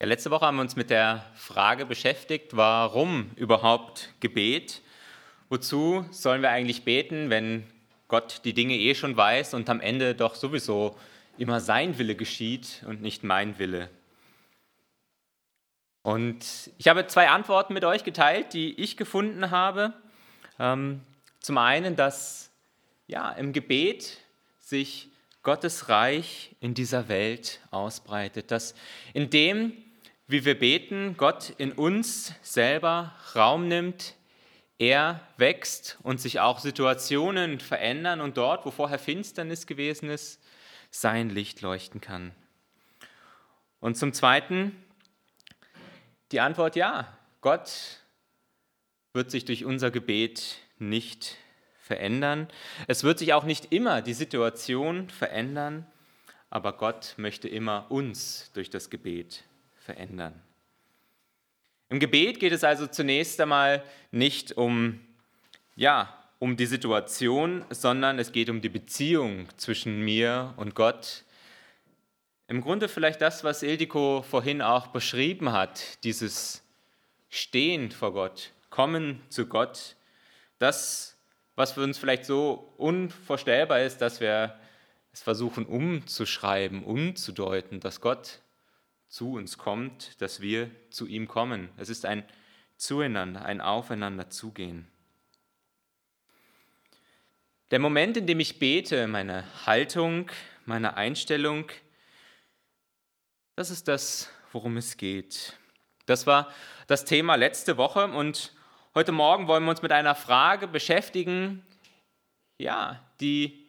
Ja, letzte Woche haben wir uns mit der Frage beschäftigt, warum überhaupt Gebet? Wozu sollen wir eigentlich beten, wenn Gott die Dinge eh schon weiß und am Ende doch sowieso immer sein Wille geschieht und nicht mein Wille? Und ich habe zwei Antworten mit euch geteilt, die ich gefunden habe. Ähm, zum einen, dass ja, im Gebet sich Gottes Reich in dieser Welt ausbreitet, dass in dem, wie wir beten, Gott in uns selber Raum nimmt, er wächst und sich auch Situationen verändern und dort, wo vorher Finsternis gewesen ist, sein Licht leuchten kann. Und zum Zweiten die Antwort ja, Gott wird sich durch unser Gebet nicht verändern. Es wird sich auch nicht immer die Situation verändern, aber Gott möchte immer uns durch das Gebet verändern. Im Gebet geht es also zunächst einmal nicht um, ja, um die Situation, sondern es geht um die Beziehung zwischen mir und Gott. Im Grunde vielleicht das, was Ildiko vorhin auch beschrieben hat, dieses Stehen vor Gott, Kommen zu Gott, das, was für uns vielleicht so unvorstellbar ist, dass wir es versuchen umzuschreiben, umzudeuten, dass Gott zu uns kommt, dass wir zu ihm kommen. Es ist ein Zueinander, ein Aufeinander zugehen. Der Moment, in dem ich bete, meine Haltung, meine Einstellung, das ist das, worum es geht. Das war das Thema letzte Woche und heute Morgen wollen wir uns mit einer Frage beschäftigen, ja, die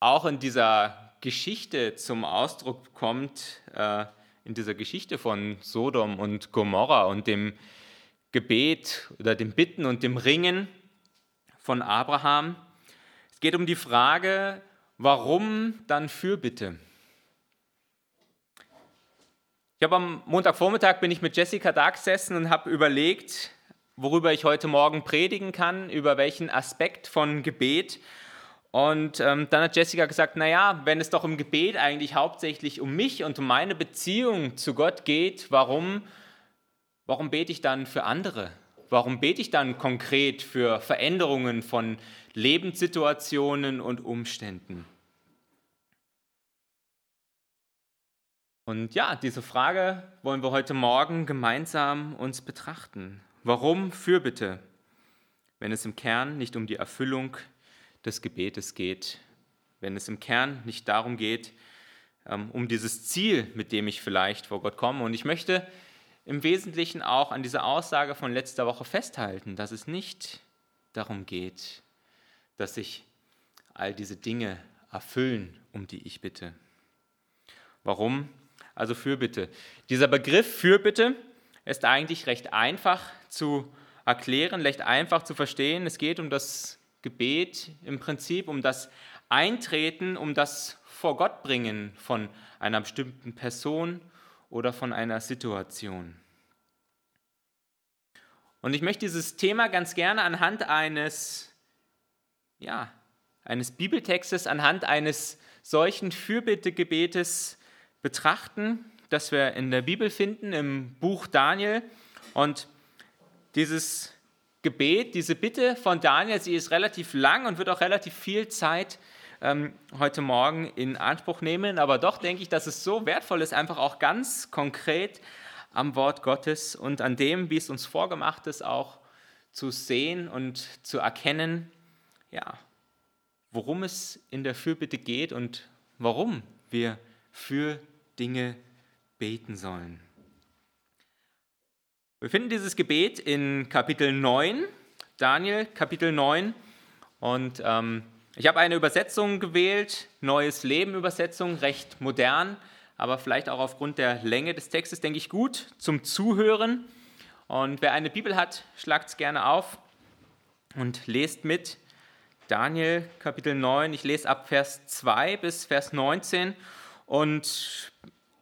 auch in dieser Geschichte zum Ausdruck kommt, äh, in dieser Geschichte von Sodom und Gomorra und dem Gebet oder dem Bitten und dem Ringen von Abraham. Es geht um die Frage, warum dann Fürbitte? Ich habe am Montagvormittag bin ich mit Jessica da gesessen und habe überlegt, worüber ich heute Morgen predigen kann, über welchen Aspekt von Gebet. Und ähm, dann hat Jessica gesagt, naja, wenn es doch im Gebet eigentlich hauptsächlich um mich und um meine Beziehung zu Gott geht, warum, warum bete ich dann für andere? Warum bete ich dann konkret für Veränderungen von Lebenssituationen und Umständen? Und ja, diese Frage wollen wir heute Morgen gemeinsam uns betrachten. Warum Fürbitte, wenn es im Kern nicht um die Erfüllung geht? Des Gebetes geht, wenn es im Kern nicht darum geht, ähm, um dieses Ziel, mit dem ich vielleicht vor Gott komme. Und ich möchte im Wesentlichen auch an dieser Aussage von letzter Woche festhalten, dass es nicht darum geht, dass sich all diese Dinge erfüllen, um die ich bitte. Warum? Also Fürbitte. Dieser Begriff Fürbitte ist eigentlich recht einfach zu erklären, recht einfach zu verstehen. Es geht um das Gebet im Prinzip um das Eintreten, um das vor Gott bringen von einer bestimmten Person oder von einer Situation. Und ich möchte dieses Thema ganz gerne anhand eines, ja, eines Bibeltextes, anhand eines solchen Fürbittegebetes betrachten, das wir in der Bibel finden, im Buch Daniel. Und dieses Gebet, diese Bitte von Daniel, sie ist relativ lang und wird auch relativ viel Zeit ähm, heute Morgen in Anspruch nehmen. Aber doch denke ich, dass es so wertvoll ist, einfach auch ganz konkret am Wort Gottes und an dem, wie es uns vorgemacht ist, auch zu sehen und zu erkennen, ja, worum es in der Fürbitte geht und warum wir für Dinge beten sollen. Wir finden dieses Gebet in Kapitel 9, Daniel Kapitel 9. Und ähm, ich habe eine Übersetzung gewählt, Neues Leben Übersetzung, recht modern, aber vielleicht auch aufgrund der Länge des Textes, denke ich, gut zum Zuhören. Und wer eine Bibel hat, schlagt es gerne auf und lest mit. Daniel Kapitel 9, ich lese ab Vers 2 bis Vers 19 und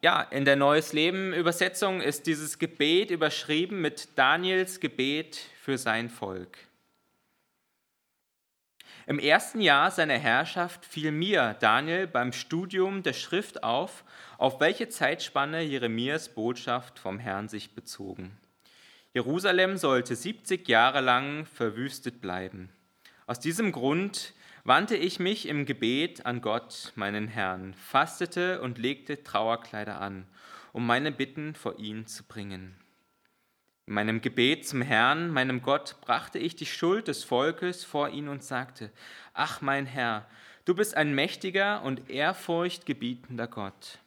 ja, in der Neues Leben Übersetzung ist dieses Gebet überschrieben mit Daniels Gebet für sein Volk. Im ersten Jahr seiner Herrschaft fiel mir, Daniel, beim Studium der Schrift auf, auf welche Zeitspanne Jeremias Botschaft vom Herrn sich bezogen. Jerusalem sollte 70 Jahre lang verwüstet bleiben. Aus diesem Grund wandte ich mich im Gebet an Gott, meinen Herrn, fastete und legte Trauerkleider an, um meine Bitten vor ihn zu bringen. In meinem Gebet zum Herrn, meinem Gott, brachte ich die Schuld des Volkes vor ihn und sagte, Ach mein Herr, du bist ein mächtiger und ehrfurchtgebietender Gott.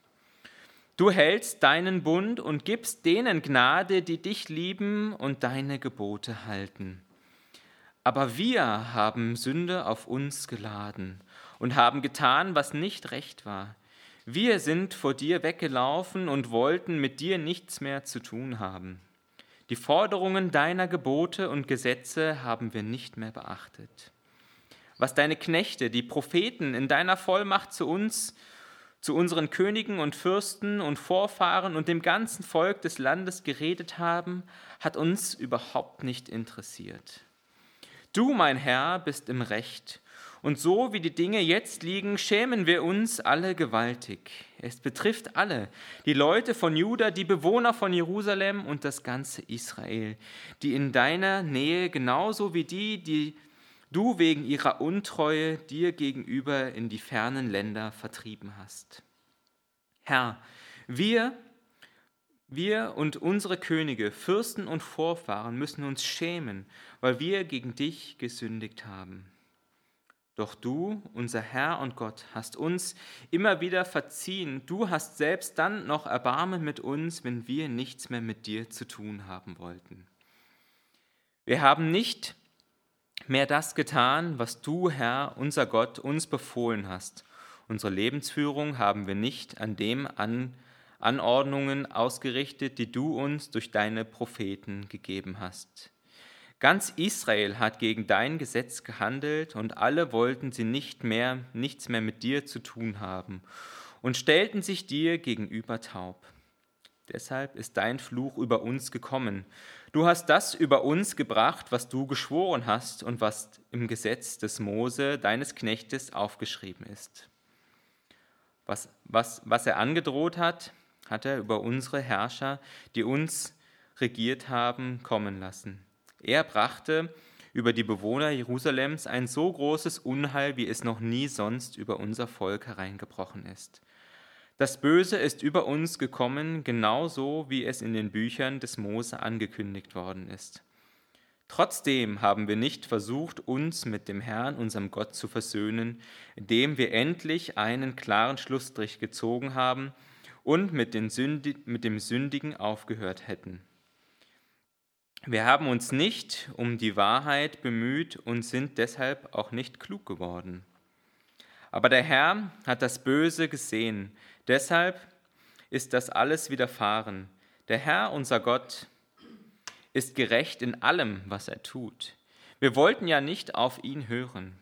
Du hältst deinen Bund und gibst denen Gnade, die dich lieben und deine Gebote halten. Aber wir haben Sünde auf uns geladen und haben getan, was nicht recht war. Wir sind vor dir weggelaufen und wollten mit dir nichts mehr zu tun haben. Die Forderungen deiner Gebote und Gesetze haben wir nicht mehr beachtet. Was deine Knechte, die Propheten in deiner Vollmacht zu uns, zu unseren Königen und Fürsten und Vorfahren und dem ganzen Volk des Landes geredet haben, hat uns überhaupt nicht interessiert. Du, mein Herr, bist im Recht und so wie die Dinge jetzt liegen, schämen wir uns alle gewaltig. Es betrifft alle, die Leute von Juda, die Bewohner von Jerusalem und das ganze Israel, die in deiner Nähe genauso wie die, die du wegen ihrer Untreue dir gegenüber in die fernen Länder vertrieben hast. Herr, wir, wir und unsere Könige, Fürsten und Vorfahren müssen uns schämen, weil wir gegen dich gesündigt haben. Doch du, unser Herr und Gott, hast uns immer wieder verziehen. Du hast selbst dann noch Erbarmen mit uns, wenn wir nichts mehr mit dir zu tun haben wollten. Wir haben nicht mehr das getan, was du, Herr, unser Gott, uns befohlen hast. Unsere Lebensführung haben wir nicht an dem an Anordnungen ausgerichtet, die du uns durch deine Propheten gegeben hast. Ganz Israel hat gegen dein Gesetz gehandelt und alle wollten sie nicht mehr, nichts mehr mit dir zu tun haben und stellten sich dir gegenüber taub. Deshalb ist dein Fluch über uns gekommen. Du hast das über uns gebracht, was du geschworen hast und was im Gesetz des Mose, deines Knechtes, aufgeschrieben ist. Was, was, was er angedroht hat, hat er über unsere Herrscher, die uns regiert haben, kommen lassen. Er brachte über die Bewohner Jerusalems ein so großes Unheil, wie es noch nie sonst über unser Volk hereingebrochen ist. Das Böse ist über uns gekommen, genauso wie es in den Büchern des Mose angekündigt worden ist. Trotzdem haben wir nicht versucht, uns mit dem Herrn, unserem Gott, zu versöhnen, indem wir endlich einen klaren Schlussstrich gezogen haben und mit, Sündi mit dem Sündigen aufgehört hätten. Wir haben uns nicht um die Wahrheit bemüht und sind deshalb auch nicht klug geworden. Aber der Herr hat das Böse gesehen, deshalb ist das alles widerfahren. Der Herr, unser Gott, ist gerecht in allem, was er tut. Wir wollten ja nicht auf ihn hören.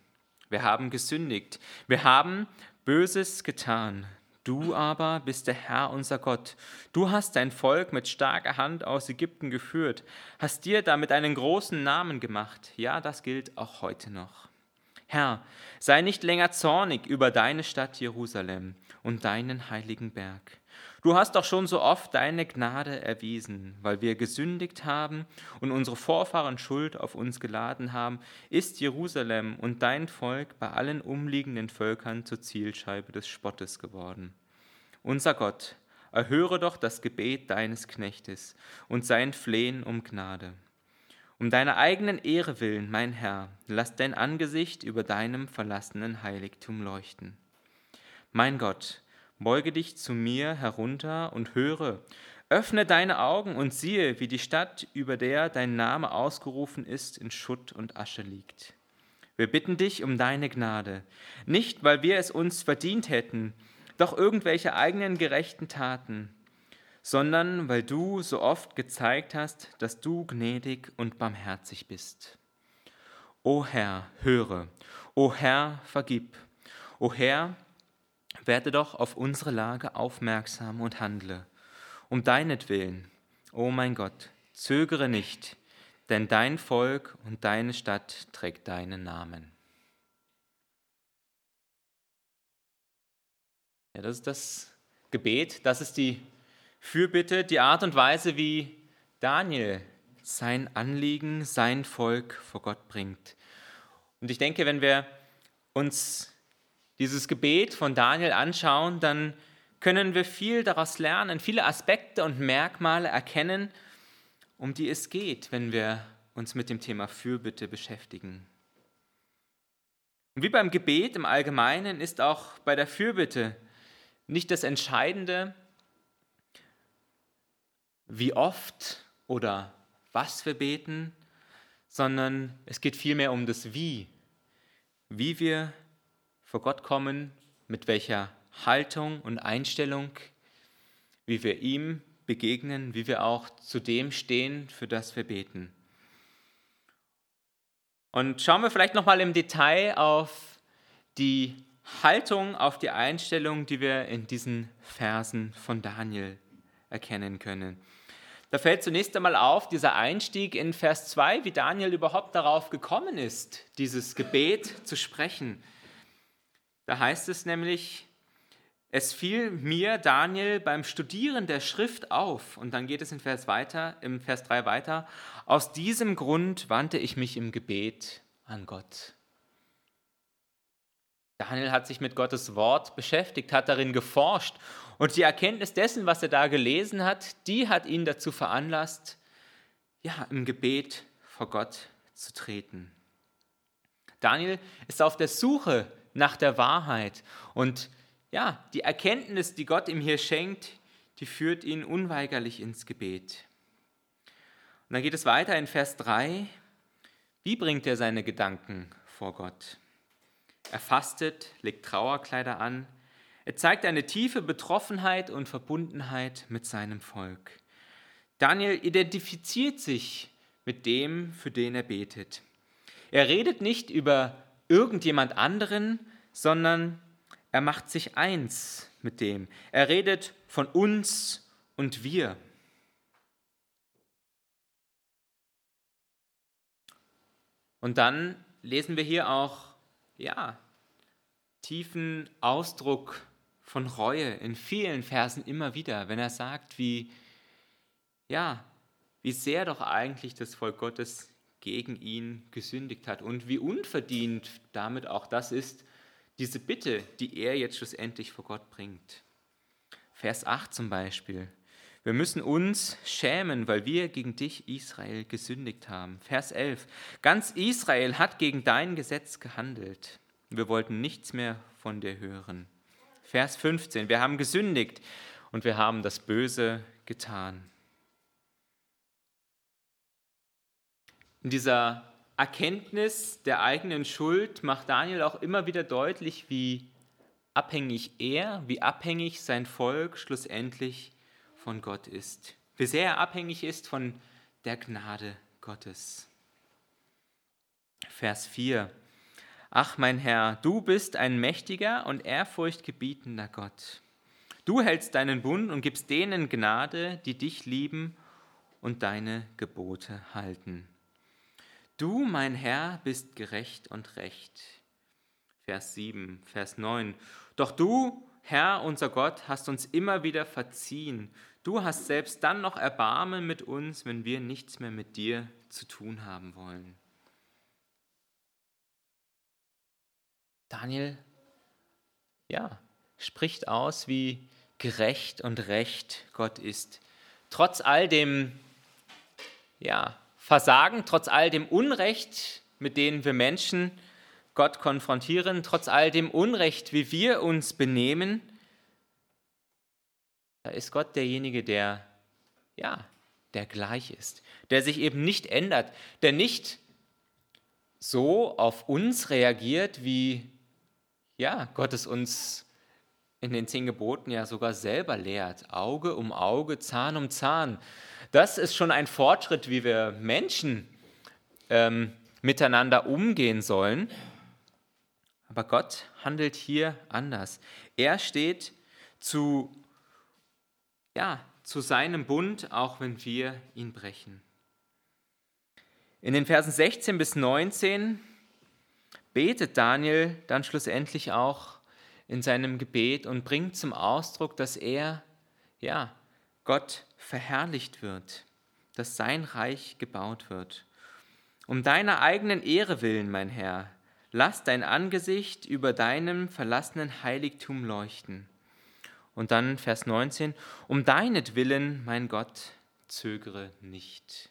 Wir haben gesündigt. Wir haben Böses getan. Du aber bist der Herr unser Gott. Du hast dein Volk mit starker Hand aus Ägypten geführt, hast dir damit einen großen Namen gemacht. Ja, das gilt auch heute noch. Herr, sei nicht länger zornig über deine Stadt Jerusalem und deinen heiligen Berg. Du hast doch schon so oft deine Gnade erwiesen, weil wir gesündigt haben und unsere Vorfahren Schuld auf uns geladen haben, ist Jerusalem und dein Volk bei allen umliegenden Völkern zur Zielscheibe des Spottes geworden. Unser Gott, erhöre doch das Gebet deines Knechtes und sein Flehen um Gnade. Um deiner eigenen Ehre willen, mein Herr, lass dein Angesicht über deinem verlassenen Heiligtum leuchten. Mein Gott, beuge dich zu mir herunter und höre, öffne deine Augen und siehe, wie die Stadt, über der dein Name ausgerufen ist, in Schutt und Asche liegt. Wir bitten dich um deine Gnade, nicht weil wir es uns verdient hätten, doch irgendwelche eigenen gerechten Taten, sondern weil du so oft gezeigt hast, dass du gnädig und barmherzig bist. O Herr, höre, o Herr, vergib, o Herr, werde doch auf unsere Lage aufmerksam und handle. Um deinetwillen, o oh mein Gott, zögere nicht, denn dein Volk und deine Stadt trägt deinen Namen. Ja, das ist das Gebet, das ist die Fürbitte, die Art und Weise, wie Daniel sein Anliegen, sein Volk vor Gott bringt. Und ich denke, wenn wir uns dieses Gebet von Daniel anschauen, dann können wir viel daraus lernen, viele Aspekte und Merkmale erkennen, um die es geht, wenn wir uns mit dem Thema Fürbitte beschäftigen. Und wie beim Gebet im Allgemeinen ist auch bei der Fürbitte nicht das Entscheidende, wie oft oder was wir beten, sondern es geht vielmehr um das Wie. Wie wir vor Gott kommen, mit welcher Haltung und Einstellung, wie wir ihm begegnen, wie wir auch zu dem stehen, für das wir beten. Und schauen wir vielleicht nochmal im Detail auf die Haltung, auf die Einstellung, die wir in diesen Versen von Daniel erkennen können. Da fällt zunächst einmal auf dieser Einstieg in Vers 2, wie Daniel überhaupt darauf gekommen ist, dieses Gebet zu sprechen. Da heißt es nämlich, es fiel mir, Daniel, beim Studieren der Schrift auf, und dann geht es in Vers weiter, im Vers 3 weiter, aus diesem Grund wandte ich mich im Gebet an Gott. Daniel hat sich mit Gottes Wort beschäftigt, hat darin geforscht und die Erkenntnis dessen, was er da gelesen hat, die hat ihn dazu veranlasst, ja, im Gebet vor Gott zu treten. Daniel ist auf der Suche nach der Wahrheit und ja, die Erkenntnis, die Gott ihm hier schenkt, die führt ihn unweigerlich ins Gebet. Und dann geht es weiter in Vers 3. Wie bringt er seine Gedanken vor Gott? Er fastet, legt Trauerkleider an, er zeigt eine tiefe Betroffenheit und Verbundenheit mit seinem Volk. Daniel identifiziert sich mit dem, für den er betet. Er redet nicht über irgendjemand anderen, sondern er macht sich eins mit dem. Er redet von uns und wir. Und dann lesen wir hier auch, ja, tiefen Ausdruck von Reue in vielen Versen immer wieder, wenn er sagt, wie, ja, wie sehr doch eigentlich das Volk Gottes gegen ihn gesündigt hat und wie unverdient damit auch das ist, diese Bitte, die er jetzt schlussendlich vor Gott bringt. Vers 8 zum Beispiel. Wir müssen uns schämen, weil wir gegen dich, Israel, gesündigt haben. Vers 11. Ganz Israel hat gegen dein Gesetz gehandelt. Wir wollten nichts mehr von dir hören. Vers 15, wir haben gesündigt und wir haben das Böse getan. In dieser Erkenntnis der eigenen Schuld macht Daniel auch immer wieder deutlich, wie abhängig er, wie abhängig sein Volk schlussendlich von Gott ist. Wie sehr er abhängig ist von der Gnade Gottes. Vers 4. Ach mein Herr, du bist ein mächtiger und ehrfurchtgebietender Gott. Du hältst deinen Bund und gibst denen Gnade, die dich lieben und deine Gebote halten. Du, mein Herr, bist gerecht und recht. Vers 7, Vers 9. Doch du, Herr, unser Gott, hast uns immer wieder verziehen. Du hast selbst dann noch Erbarmen mit uns, wenn wir nichts mehr mit dir zu tun haben wollen. Daniel, ja, spricht aus, wie gerecht und recht Gott ist. Trotz all dem, ja, Versagen, trotz all dem Unrecht, mit dem wir Menschen Gott konfrontieren, trotz all dem Unrecht, wie wir uns benehmen, da ist Gott derjenige, der, ja, der gleich ist, der sich eben nicht ändert, der nicht so auf uns reagiert, wie ja, Gott es uns in den zehn Geboten ja sogar selber lehrt. Auge um Auge, Zahn um Zahn. Das ist schon ein Fortschritt, wie wir Menschen ähm, miteinander umgehen sollen. Aber Gott handelt hier anders. Er steht zu, ja, zu seinem Bund, auch wenn wir ihn brechen. In den Versen 16 bis 19 betet Daniel dann schlussendlich auch in seinem Gebet und bringt zum Ausdruck, dass er, ja, Gott verherrlicht wird, dass sein Reich gebaut wird. Um deiner eigenen Ehre willen, mein Herr, lass dein Angesicht über deinem verlassenen Heiligtum leuchten. Und dann Vers 19, um deinetwillen, mein Gott, zögere nicht.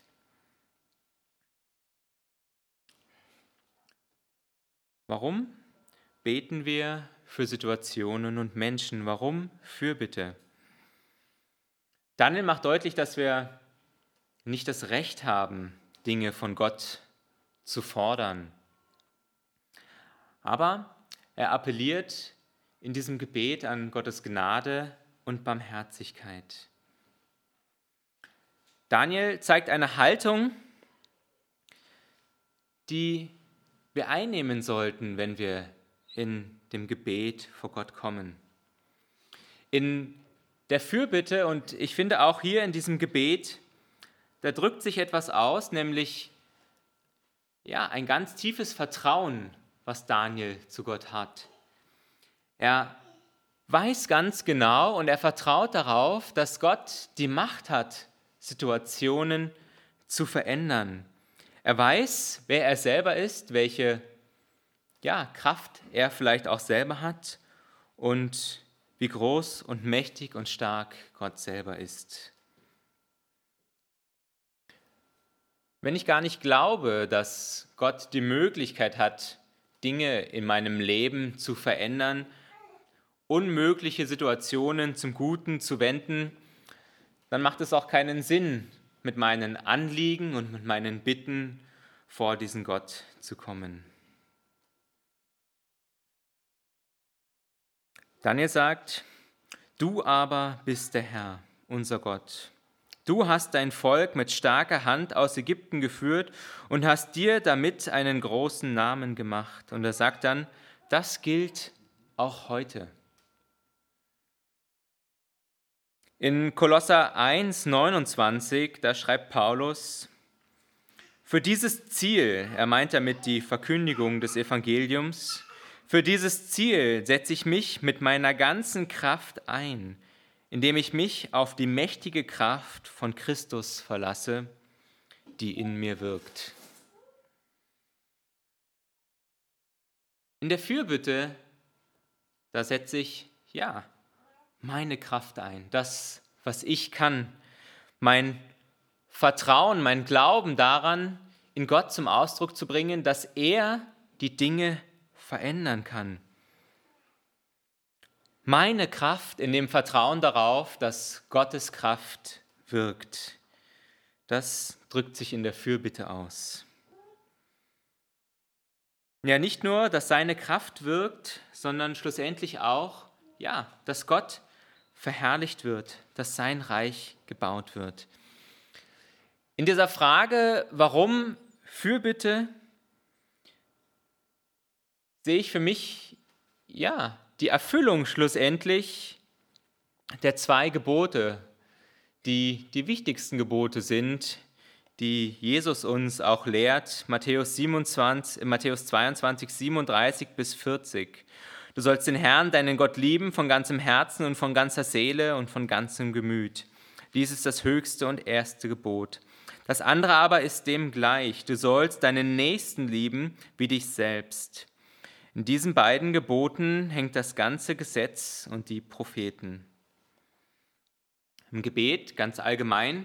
Warum beten wir für Situationen und Menschen? Warum Fürbitte? Daniel macht deutlich, dass wir nicht das Recht haben, Dinge von Gott zu fordern. Aber er appelliert in diesem Gebet an Gottes Gnade und Barmherzigkeit. Daniel zeigt eine Haltung, die wir einnehmen sollten, wenn wir in dem Gebet vor Gott kommen. In der Fürbitte und ich finde auch hier in diesem Gebet, da drückt sich etwas aus, nämlich ja, ein ganz tiefes Vertrauen, was Daniel zu Gott hat. Er weiß ganz genau und er vertraut darauf, dass Gott die Macht hat, Situationen zu verändern. Er weiß, wer er selber ist, welche ja, Kraft er vielleicht auch selber hat und wie groß und mächtig und stark Gott selber ist. Wenn ich gar nicht glaube, dass Gott die Möglichkeit hat, Dinge in meinem Leben zu verändern, unmögliche Situationen zum Guten zu wenden, dann macht es auch keinen Sinn, mit meinen Anliegen und mit meinen Bitten vor diesen Gott zu kommen. Daniel sagt, du aber bist der Herr, unser Gott. Du hast dein Volk mit starker Hand aus Ägypten geführt und hast dir damit einen großen Namen gemacht. Und er sagt dann, das gilt auch heute. In Kolosser 1, 29, da schreibt Paulus, für dieses Ziel, er meint damit die Verkündigung des Evangeliums, für dieses Ziel setze ich mich mit meiner ganzen Kraft ein, indem ich mich auf die mächtige Kraft von Christus verlasse, die in mir wirkt. In der Fürbitte, da setze ich, ja, meine Kraft ein, das, was ich kann, mein Vertrauen, mein Glauben daran, in Gott zum Ausdruck zu bringen, dass er die Dinge verändern kann. Meine Kraft in dem Vertrauen darauf, dass Gottes Kraft wirkt, das drückt sich in der Fürbitte aus. Ja, nicht nur, dass seine Kraft wirkt, sondern schlussendlich auch, ja, dass Gott verherrlicht wird, dass sein Reich gebaut wird. In dieser Frage, warum Fürbitte, sehe ich für mich, ja, die Erfüllung schlussendlich der zwei Gebote, die die wichtigsten Gebote sind, die Jesus uns auch lehrt, Matthäus, 27, Matthäus 22, 37 bis 40. Du sollst den Herrn, deinen Gott lieben von ganzem Herzen und von ganzer Seele und von ganzem Gemüt. Dies ist das höchste und erste Gebot. Das andere aber ist dem gleich. Du sollst deinen Nächsten lieben wie dich selbst. In diesen beiden Geboten hängt das ganze Gesetz und die Propheten. Im Gebet ganz allgemein,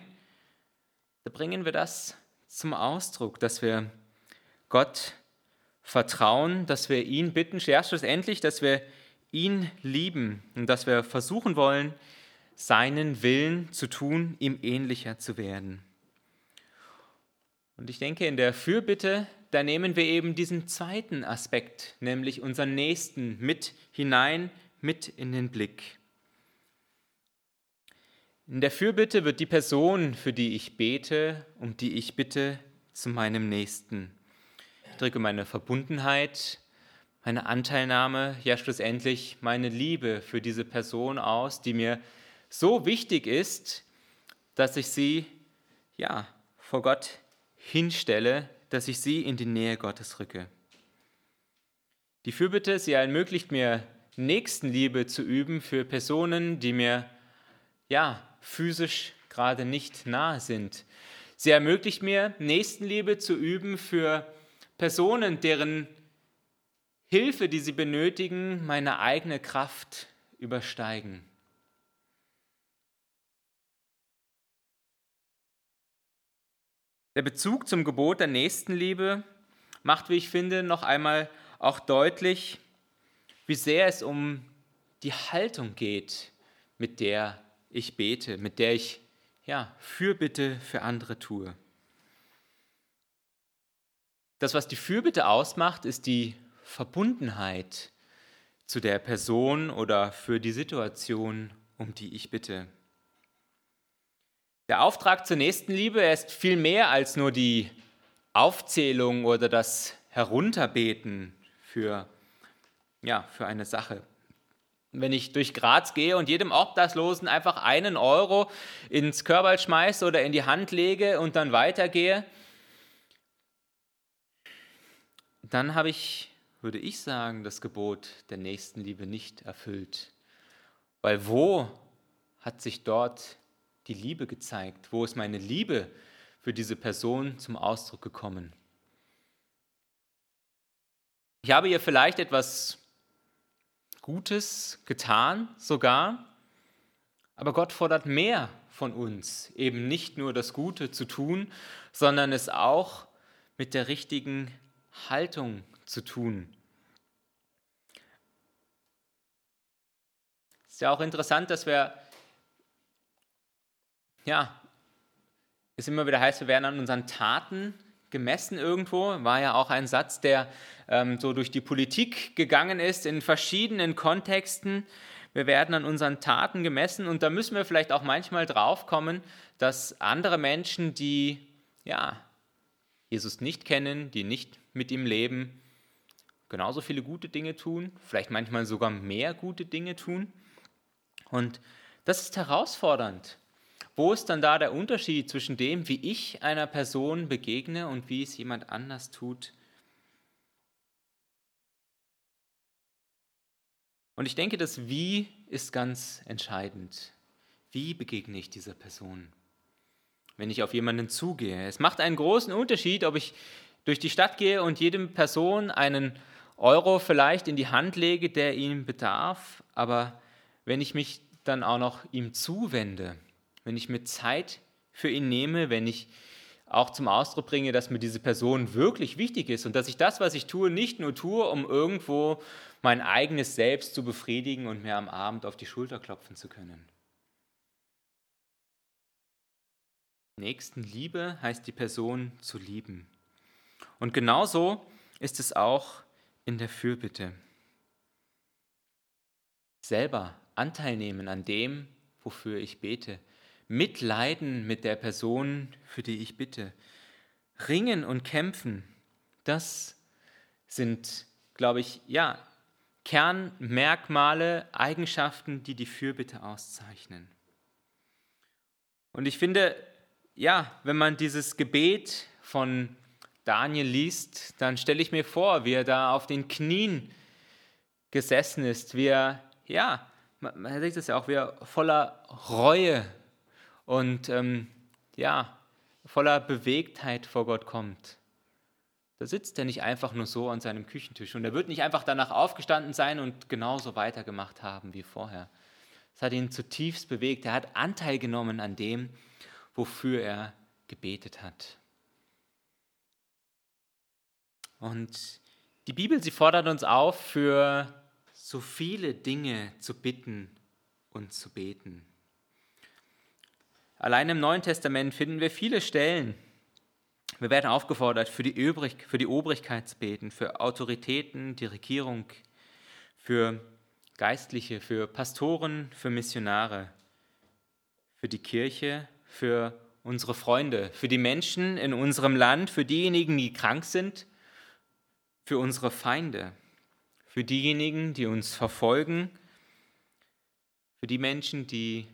da bringen wir das zum Ausdruck, dass wir Gott vertrauen, dass wir ihn bitten, ja, schlussendlich, dass wir ihn lieben und dass wir versuchen wollen, seinen Willen zu tun, ihm ähnlicher zu werden. Und ich denke, in der Fürbitte, da nehmen wir eben diesen zweiten Aspekt, nämlich unseren Nächsten, mit hinein, mit in den Blick. In der Fürbitte wird die Person, für die ich bete, um die ich bitte, zu meinem Nächsten drücke meine Verbundenheit, meine Anteilnahme, ja schlussendlich meine Liebe für diese Person aus, die mir so wichtig ist, dass ich sie ja vor Gott hinstelle, dass ich sie in die Nähe Gottes rücke. Die Fürbitte, sie ermöglicht mir Nächstenliebe zu üben für Personen, die mir ja physisch gerade nicht nahe sind. Sie ermöglicht mir, Nächstenliebe zu üben für Personen, deren Hilfe, die sie benötigen, meine eigene Kraft übersteigen. Der Bezug zum Gebot der Nächstenliebe macht, wie ich finde, noch einmal auch deutlich, wie sehr es um die Haltung geht, mit der ich bete, mit der ich ja, Fürbitte für andere tue. Das, was die Fürbitte ausmacht, ist die Verbundenheit zu der Person oder für die Situation, um die ich bitte. Der Auftrag zur Nächstenliebe ist viel mehr als nur die Aufzählung oder das Herunterbeten für, ja, für eine Sache wenn ich durch Graz gehe und jedem Obdachlosen einfach einen Euro ins Körperl schmeiße oder in die Hand lege und dann weitergehe, dann habe ich, würde ich sagen, das Gebot der Nächstenliebe nicht erfüllt. Weil wo hat sich dort die Liebe gezeigt? Wo ist meine Liebe für diese Person zum Ausdruck gekommen? Ich habe ihr vielleicht etwas Gutes getan sogar, aber Gott fordert mehr von uns, eben nicht nur das Gute zu tun, sondern es auch mit der richtigen Haltung zu tun. Ist ja auch interessant, dass wir, ja, es immer wieder heißt, wir werden an unseren Taten gemessen irgendwo, war ja auch ein Satz, der ähm, so durch die Politik gegangen ist, in verschiedenen Kontexten. Wir werden an unseren Taten gemessen und da müssen wir vielleicht auch manchmal drauf kommen, dass andere Menschen, die ja, Jesus nicht kennen, die nicht mit ihm leben, genauso viele gute Dinge tun, vielleicht manchmal sogar mehr gute Dinge tun. Und das ist herausfordernd. Wo ist dann da der Unterschied zwischen dem, wie ich einer Person begegne und wie es jemand anders tut? Und ich denke, das Wie ist ganz entscheidend. Wie begegne ich dieser Person? Wenn ich auf jemanden zugehe. Es macht einen großen Unterschied, ob ich durch die Stadt gehe und jedem Person einen Euro vielleicht in die Hand lege, der ihm bedarf, aber wenn ich mich dann auch noch ihm zuwende, wenn ich mir Zeit für ihn nehme, wenn ich auch zum Ausdruck bringe, dass mir diese Person wirklich wichtig ist und dass ich das, was ich tue, nicht nur tue, um irgendwo mein eigenes Selbst zu befriedigen und mir am Abend auf die Schulter klopfen zu können. Nächstenliebe heißt die Person zu lieben. Und genauso ist es auch in der Fürbitte. Selber Anteil nehmen an dem, wofür ich bete, Mitleiden mit der Person, für die ich bitte. Ringen und kämpfen, das sind, glaube ich, ja, Kernmerkmale, Eigenschaften, die die Fürbitte auszeichnen. Und ich finde, ja, wenn man dieses Gebet von Daniel liest, dann stelle ich mir vor, wie er da auf den Knien gesessen ist, wie er, ja, man sieht es ja auch, wie er voller Reue und ähm, ja, voller Bewegtheit vor Gott kommt. Da sitzt er nicht einfach nur so an seinem Küchentisch und er wird nicht einfach danach aufgestanden sein und genauso weitergemacht haben wie vorher. Es hat ihn zutiefst bewegt. Er hat Anteil genommen an dem, wofür er gebetet hat. Und die Bibel, sie fordert uns auf, für so viele Dinge zu bitten und zu beten. Allein im Neuen Testament finden wir viele Stellen. Wir werden aufgefordert, für die, Übrig, für die Obrigkeit zu beten, für Autoritäten, die Regierung, für Geistliche, für Pastoren, für Missionare, für die Kirche, für unsere Freunde, für die Menschen in unserem Land, für diejenigen, die krank sind, für unsere Feinde, für diejenigen, die uns verfolgen, für die Menschen, die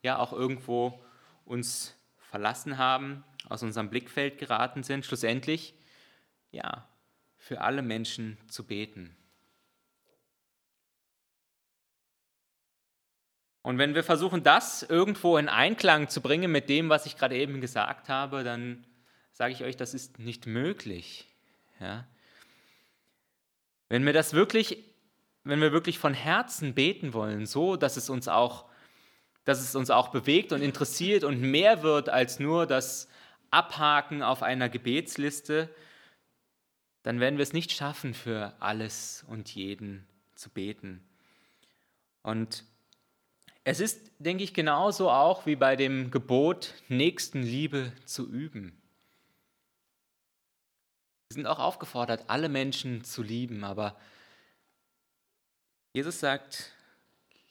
ja auch irgendwo uns verlassen haben, aus unserem Blickfeld geraten sind, schlussendlich, ja, für alle Menschen zu beten. Und wenn wir versuchen, das irgendwo in Einklang zu bringen mit dem, was ich gerade eben gesagt habe, dann sage ich euch, das ist nicht möglich. Ja? Wenn wir das wirklich, wenn wir wirklich von Herzen beten wollen, so dass es uns auch, dass es uns auch bewegt und interessiert und mehr wird als nur das Abhaken auf einer Gebetsliste, dann werden wir es nicht schaffen, für alles und jeden zu beten. Und es ist, denke ich, genauso auch wie bei dem Gebot, Nächstenliebe zu üben. Wir sind auch aufgefordert, alle Menschen zu lieben, aber Jesus sagt,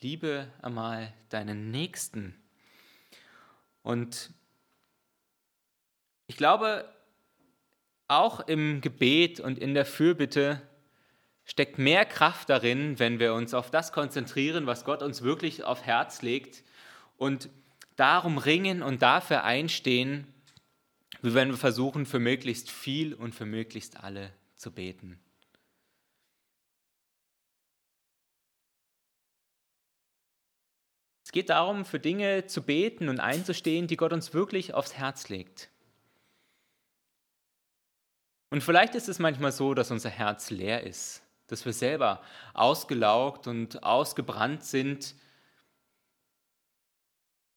liebe einmal deinen Nächsten. Und ich glaube, auch im Gebet und in der Fürbitte steckt mehr Kraft darin, wenn wir uns auf das konzentrieren, was Gott uns wirklich auf Herz legt und darum ringen und dafür einstehen, wie wenn wir versuchen, für möglichst viel und für möglichst alle zu beten. Geht darum, für Dinge zu beten und einzustehen, die Gott uns wirklich aufs Herz legt. Und vielleicht ist es manchmal so, dass unser Herz leer ist, dass wir selber ausgelaugt und ausgebrannt sind.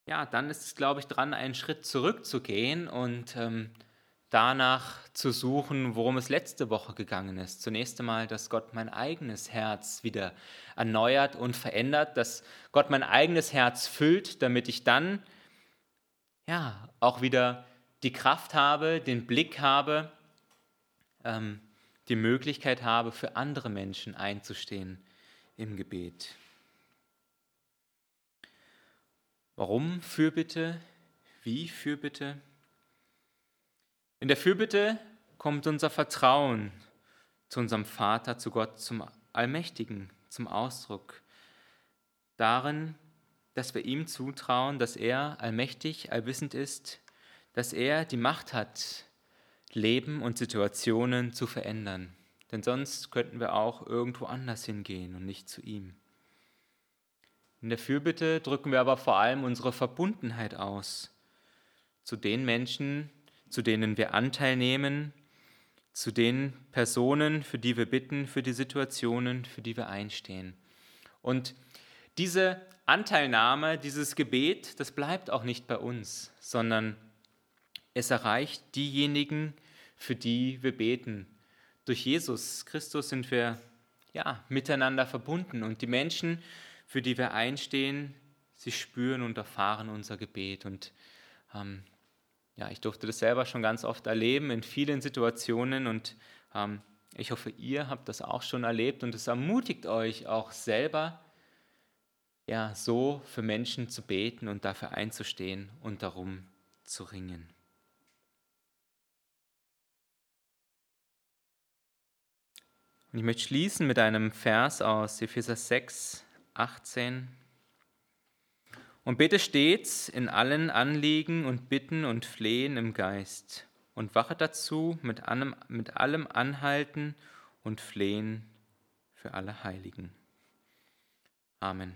Ja, dann ist es, glaube ich, dran, einen Schritt zurückzugehen und ähm, danach zu suchen, worum es letzte Woche gegangen ist. Zunächst einmal, dass Gott mein eigenes Herz wieder erneuert und verändert, dass Gott mein eigenes Herz füllt, damit ich dann ja auch wieder die Kraft habe, den Blick habe, ähm, die Möglichkeit habe, für andere Menschen einzustehen im Gebet. Warum Fürbitte? Wie Fürbitte? In der Fürbitte kommt unser Vertrauen zu unserem Vater, zu Gott, zum Allmächtigen zum Ausdruck. Darin, dass wir ihm zutrauen, dass er allmächtig, allwissend ist, dass er die Macht hat, Leben und Situationen zu verändern. Denn sonst könnten wir auch irgendwo anders hingehen und nicht zu ihm. In der Fürbitte drücken wir aber vor allem unsere Verbundenheit aus zu den Menschen, zu denen wir Anteil nehmen, zu den Personen, für die wir bitten, für die Situationen, für die wir einstehen. Und diese Anteilnahme, dieses Gebet, das bleibt auch nicht bei uns, sondern es erreicht diejenigen, für die wir beten. Durch Jesus Christus sind wir ja, miteinander verbunden und die Menschen, für die wir einstehen, sie spüren und erfahren unser Gebet. Und ähm, ja, ich durfte das selber schon ganz oft erleben in vielen Situationen und ähm, ich hoffe, ihr habt das auch schon erlebt und es ermutigt euch auch selber, ja, so für Menschen zu beten und dafür einzustehen und darum zu ringen. Und ich möchte schließen mit einem Vers aus Epheser 6, 18. Und bitte stets in allen Anliegen und Bitten und Flehen im Geist und wache dazu mit allem, mit allem Anhalten und Flehen für alle Heiligen. Amen.